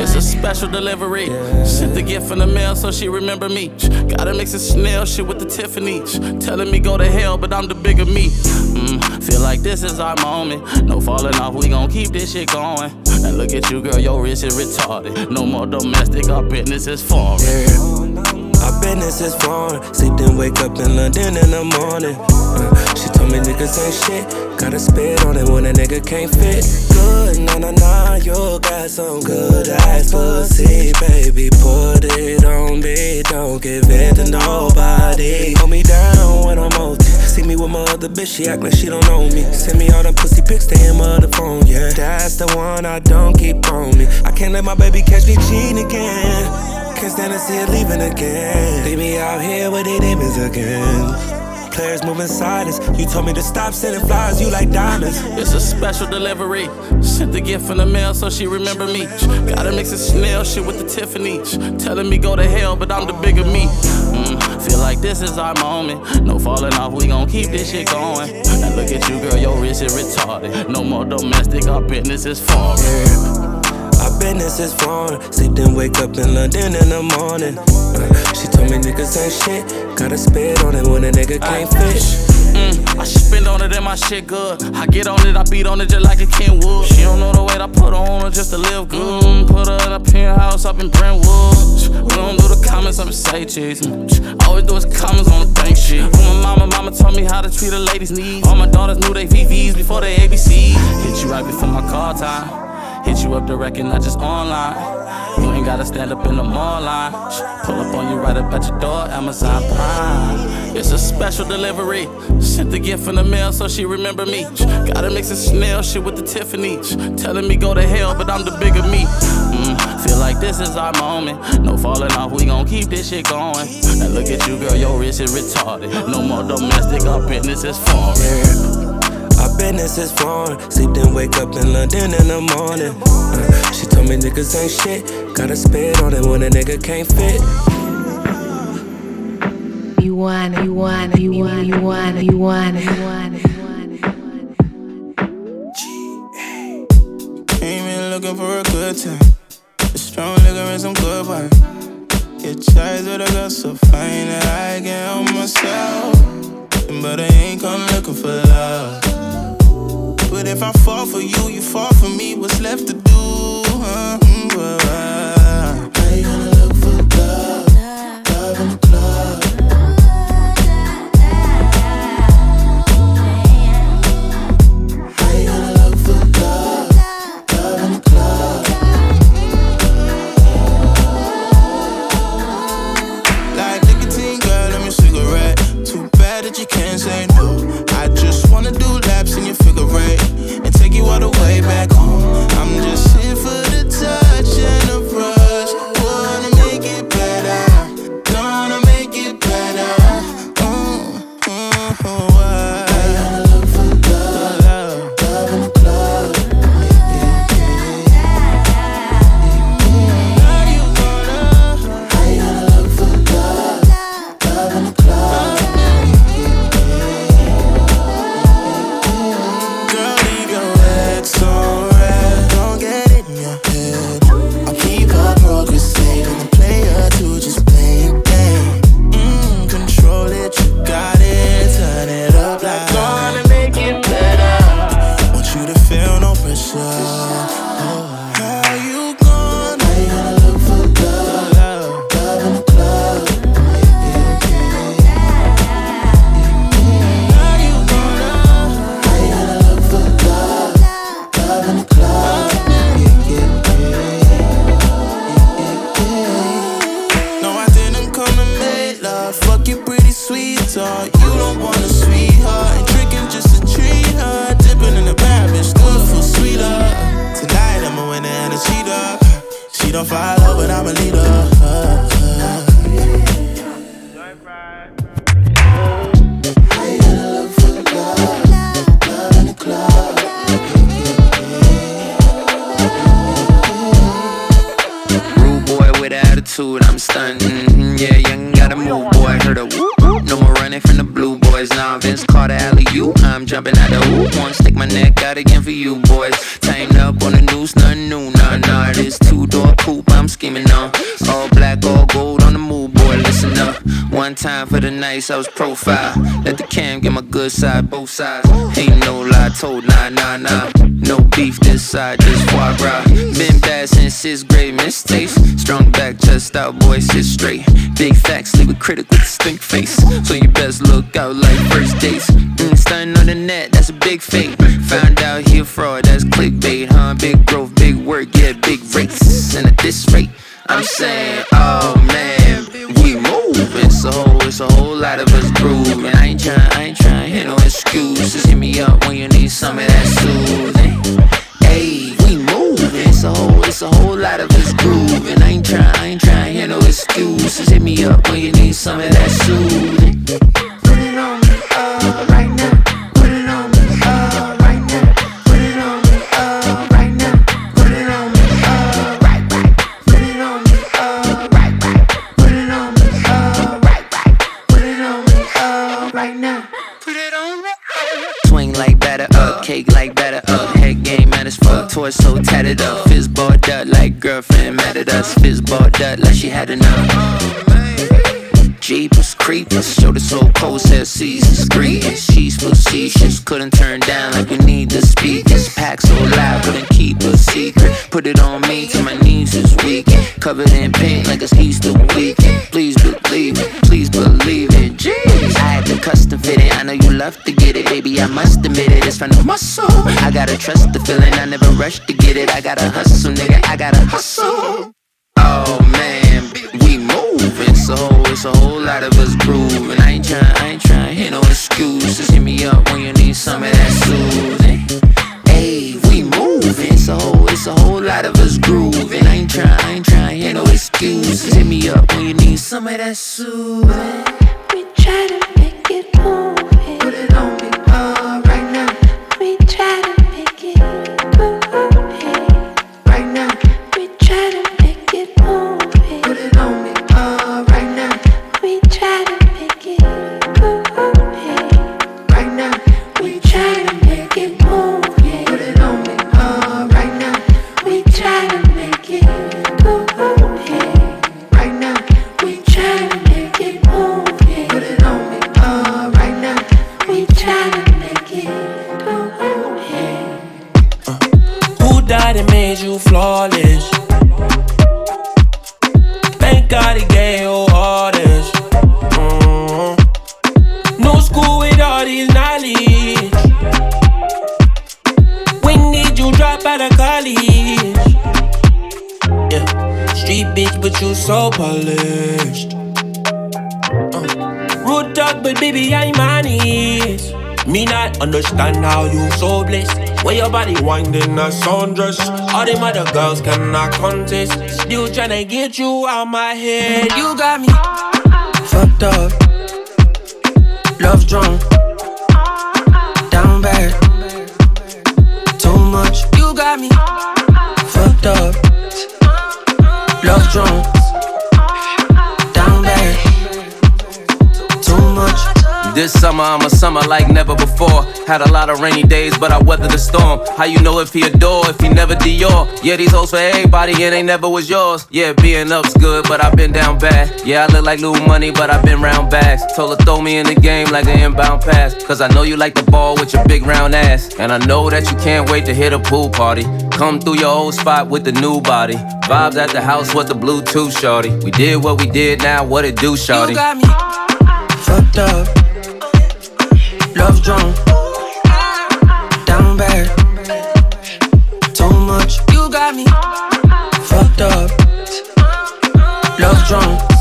It's a special delivery. Sent the gift in the mail so she remember me. Gotta mix the Chanel shit with the Tiffany. Telling me go to hell, but I'm the bigger me. Mm, feel like this is our moment. No falling off, we gon' keep this shit going. And look at you, girl, your wrist is retarded. No more domestic, our business is foreign. Business is foreign. Sleep then wake up in London in the morning. Uh, she told me niggas ain't shit. Gotta spit on it when a nigga can't fit. Good, nah, nah, nah, you got some good ass pussy, baby. Put it on me, don't give it to nobody. Hold me down when I'm OT. See me with my other bitch, she act like she don't know me. Send me all them pussy pics to him on the phone, yeah. That's the one I don't keep on me. I can't let my baby catch me cheating again. Can't stand to see her leaving again. Leave me out here with the demons again. Players moving silence. You told me to stop sending flowers, you like diamonds. It's a special delivery. Sent the gift in the mail so she remember me. Gotta mix the Chanel shit with the Tiffany. Telling me go to hell, but I'm the bigger me. Mm, feel like this is our moment. No falling off, we gon' keep this shit going. Now look at you, girl, your wrist is retarded. No more domestic, our business is foreign. Business is foreign. Sleep then wake up in London in the morning. Uh, she told me niggas ain't shit. Gotta spit on it when a nigga can't fit. Mm, I spend on it and my shit good. I get on it, I beat on it just like a Kenwood. She don't know the weight I put on her just to live good. Mm, put her in a penthouse up in Brentwood. We don't do the comments, I'm say cheese. Mm, always do is comments on the bank shit. When my mama, mama told me how to treat a lady's needs. All my daughters knew they VVs before they ABC. Hit you right before my call time. Hit you up direct and not just online. You ain't gotta stand up in the mall line. Pull up on you right up at your door, Amazon Prime. It's a special delivery. Sent the gift in the mail so she remember me. Gotta mix the Chanel shit with the Tiffany. Telling me go to hell, but I'm the bigger me. Mm, feel like this is our moment. No falling off, we gon' keep this shit going. And look at you, girl, your wrist is retarded. No more domestic, our business is foreign. Business is foreign. Sleep then wake up in London in the morning. Uh, she told me niggas ain't shit. Gotta spit on it when a nigga can't fit. You want it, you want it, you want it, you want it, you want it, you want it. Came in looking for a good time. A strong liquor and some good wine. Get charged with a girl so fine that I can't help myself. But I ain't come looking for love. But if I fall for you, you fall for me. What's left to do? Uh, how caught the alley you. I'm jumping out the hoop, one stick my neck out again for you boys. Tighten up on the noose, nothing new, nah nah. This two door coupe I'm scheming on, all black, all gold. One time for the nights I was profile. Let the cam get my good side, both sides. Ain't no lie, told nah, nah, nah. No beef this side, just foie gras. Been bad since sixth grade, mistakes. Strong back, chest out, boy, sit straight. Big facts, leave a critic with a stink face. So you best look out like first dates. Mm, stunning on the net, that's a big fake. Found out he a fraud, that's clickbait, huh? Big growth, big work, yeah, big rates. And at this rate, I'm saying, oh man, me up when you need some of that soothing. Put it on me, uh, right now. Put it on me, uh, right now. Put it on me, uh, right now. Put it on me, uh, right, right. Put it on me, uh, right, right. Put it on me, uh, right, right. Put it on me, uh, right now. Put it on me. Swing like batter up, cake like batter up. Head game mad as fuck, torso tatted up. Fizz balled up like girlfriend mad at us. Fizz balled up like she had enough. Jeepers, creepers, showed us so cold, said seasons, greetings. She's facetious, couldn't turn down like we need the speakers. Pack so loud, couldn't keep a secret. Put it on me till my knees is weak. Covered in paint like it's Easter weekend. Please believe it, please believe it. Jeez, I had to custom fit it. I know you love to get it, baby. I must admit it, it's from the muscle. I gotta trust the feeling, I never rush to get it. I gotta hustle, nigga, I gotta hustle. It's a whole, it's a whole lot of us grooving. I ain't trying, I ain't trying, hear no excuses. Hit me up when you need some of that soothing. Hey, we moving. It's a whole, it's a whole lot of us grooving. I ain't trying, I ain't trying, hear no excuses. Hit me up when you need some of that soothing. We try to make it move. Died made you flawless? Thank God he gave you all this. Mhm. No school with all these knowledge. When did you drop out of college? Yeah, street bitch, but you so polished. Uh. Rude talk, but baby, I'm honest. Me not understand how you so blessed. Where your body winding a sundress. All them other girls cannot contest. Still tryna get you out my head. You got me fucked up. Love drunk. Down bad. Too much. You got me fucked up. Love drunk. This summer, I'm a summer like never before. Had a lot of rainy days, but I weathered the storm. How you know if he adore, if he never Dior? Yeah, these hoes for everybody, and they never was yours. Yeah, being up's good, but I've been down bad. Yeah, I look like little money, but I've been round bags. Told her throw me in the game like an inbound pass. Cause I know you like the ball with your big round ass. And I know that you can't wait to hit a pool party. Come through your old spot with the new body. Vibes at the house with the Bluetooth shorty. We did what we did, now what it do, shorty? You got me fucked up. Love drunk. Down bad. Too much. You got me fucked up. Love drunk.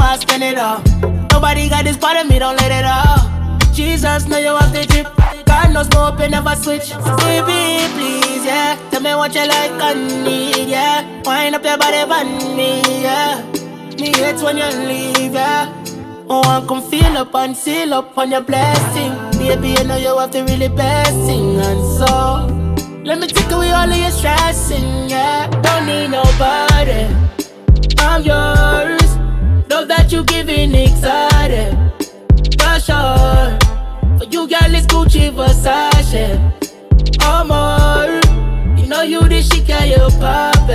I spend it all. Nobody got this part of me, don't let it all. Jesus, know you have the drip. God knows no open, never switch. Baby, please, yeah. Tell me what you like and need, yeah. Wind up your body for me, yeah. Me hate when you leave, yeah. Oh, I can feel up and seal up on your blessing. Baby, you know you have the really blessing. And so, let me take away all of your stressing, yeah. Don't need nobody. I'm yours. Love that you giving excited. For sure. For you, girl, it's Gucci Versace. Oh, more. You know you the shit, girl, you pop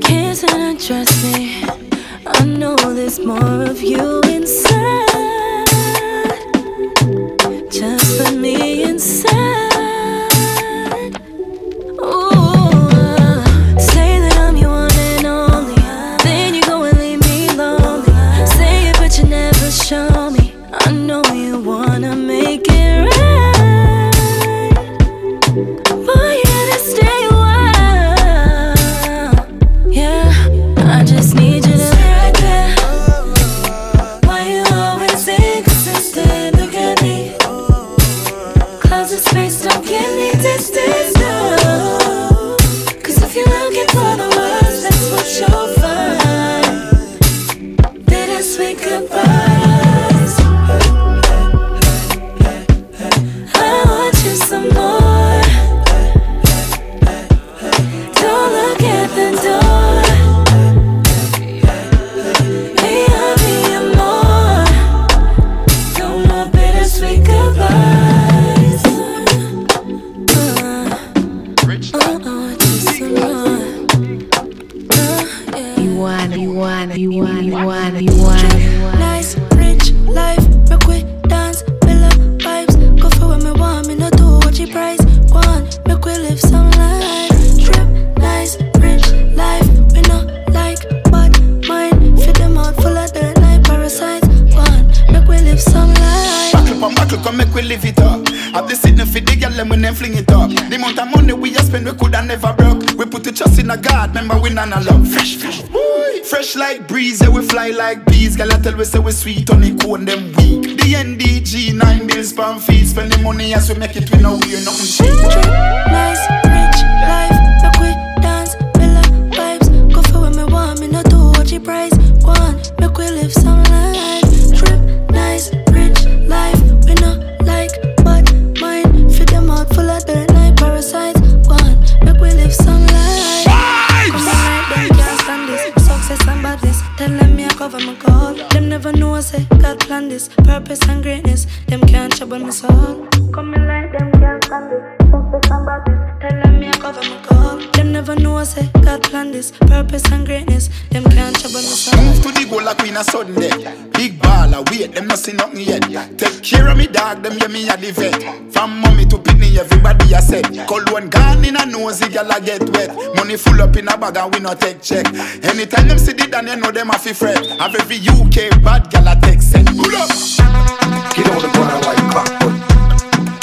Can't and trust me. I know there's more of you inside. And then fling it up. The amount of money we a spend, we coulda never broke. We put the trust in a God, remember we none love. Fresh, fresh, Woo! fresh like breeze, yeah, we fly like bees. Girl, I tell we say we sweet, honey, cone them weak. The NDG, nine bills pound fees. Spend the money as we make it, we know we are nothing cheap. Nice, rich life, make we dance, villa vibes. Go for what me want, me no do what price. Go on, make we live some life. God this. Purpose and greatness. Them can't trouble my soul. Come in like them can't stand this. Success and badness. Tell them me I cover my call. Them never know I say God planned this. Purpose and greatness. Them can't trouble my soul. Move to the goal like we in a sudden death. Big baller, wait, them not see nothing yet. Take care of me dog, them yeah me a the vet. From mommy to pitney, everybody a set. Cold one gone in a nosy, gal a get wet. Money full up in a bag and we not take check. Anytime them see the dan, you know them a fi fret. Have every UK bad gal a take set. Pull up. Get on the grind like clockwork.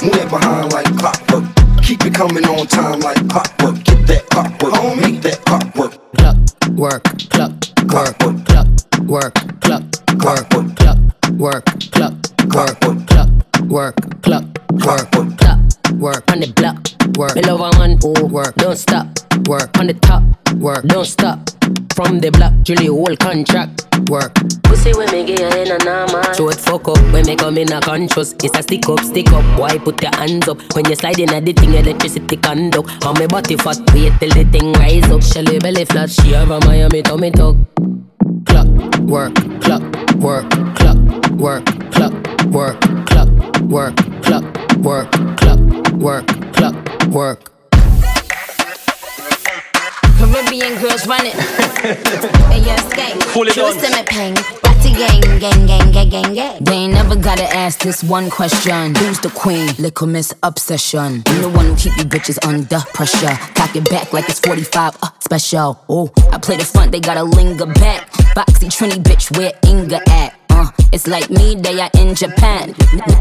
Move behind like clockwork. Keep it coming on time like clockwork. Get that clockwork, make that clockwork. Clock, work, clock, work, clock, work, clock, work, clock, work, clock, work, clock, work, clock, work, clock, work. On the block, work. Me love a man who work, don't stop, work. On the top, work, don't stop. From the block, Julie whole contract, when me come in a conscious. It's a stick up, stick up. Why put your hands up when you slide in a the thing electricity conduct? On me body fat, wait till the thing rise up. Shelly belly flat, she have a Miami tummy tuck. Clock, work, clock, work, clock, work, clock, work, clock, work, clock, work, clock, work, clock, work. Caribbean girls run it. hey, yo, skate. Fully True Batty gang, gang, gang, gang, gang, gang. They ain't never gotta ask this one question. Who's the queen? Little Miss Obsession. I'm the one who keep you bitches under pressure. Cock it back like it's 45 uh, special. Oh, I play the front, they gotta linger back. Boxy Trini bitch, where Inga at? Uh, it's like me, they are in Japan.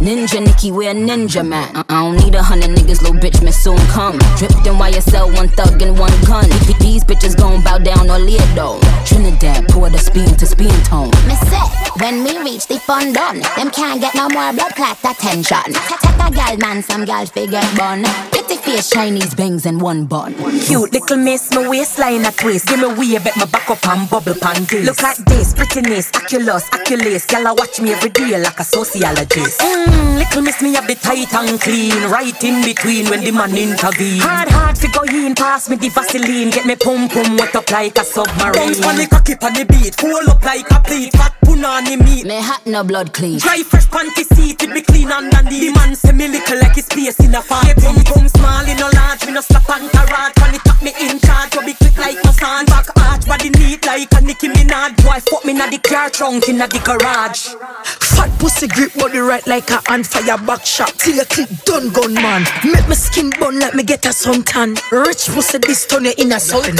Ninja Nikki, we're ninja man. Uh, I don't need a hundred niggas, little bitch, may soon come. Dripped in YSL, one thug and one gun. Th- These bitches gon' bow down or lead though. Trinidad, pour the speed to speed tone. Miss it, when me reach the fun done, them can't get no more blood clot attention. Take a gal man, some gal figure bun. Pretty face, Chinese bangs and one bun. Cute little miss, my waistline a twist. Give me wave, bet my back up and bubble pan this. Look at this, prettiness, oculus, oculus. Gyal a watch me every day like a sociologist. Mmm, little miss me have the tight and clean, right in between when the man intervene. Hard, hard fi go in, pass me the Vaseline, get me pum pum wet up like a submarine. Bounce pon the cocky pon the beat, full up like a plate, fat punani meat. Me hot no blood clean. Dry fresh panty seat, it be clean underneath. The man say me little like his space in a farm. Pum pum small in a large, me no slap and garage. When it top me in charge, go be quick like my son. Back arch, body neat like a Nicki Minaj. Boy, fuck me na the car trunk in a the garage. Fat pussy grip body right like a on fire back shot. Till you click done gun man. Make my skin burn like me get a suntan. Rich pussy this turn you in a sultan.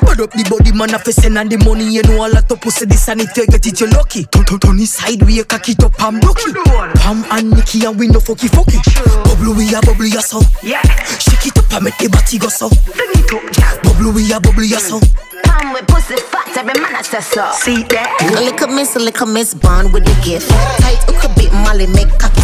Bud up the body man a send and the money you know a lot of pussy this and if you get it you lucky. Turn turn turn it sideways cock it up and broke it. Pam and Nicky and we no fucky fucky. Bubble we a bubble ya so. Oh. Yeah. Shake it up and make the body go so. Bubble we a bubble ya so. Oh. Palm with pussy fat, every man I say so. See that? A little miss, a little miss, born with the gift. Tight hook a bit, Molly make cocky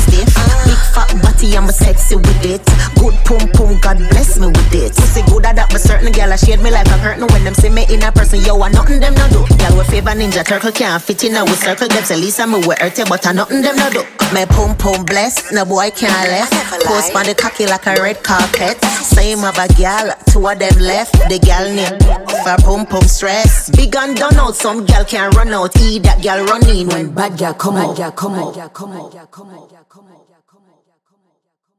fat body, I'm a sexy with it. Good pum pum, God bless me with it. Pussy good at that, but certain gal I shade me like a curtain when them see me in a person. Yo, I nothing them no do. Gal with favor ninja turtle can't fit in a with circle. Them say Lisa me with earthy, but I nothing them no do. My pum pum bless, no boy can't left. Post on the cocky like a red carpet. Same of a gal, two of them left. The gal name for pum pum stress. Big and done out, some gal can't run out. Eat that gal run in when Bad girl come out. Bad girl come out. Come out. Come out.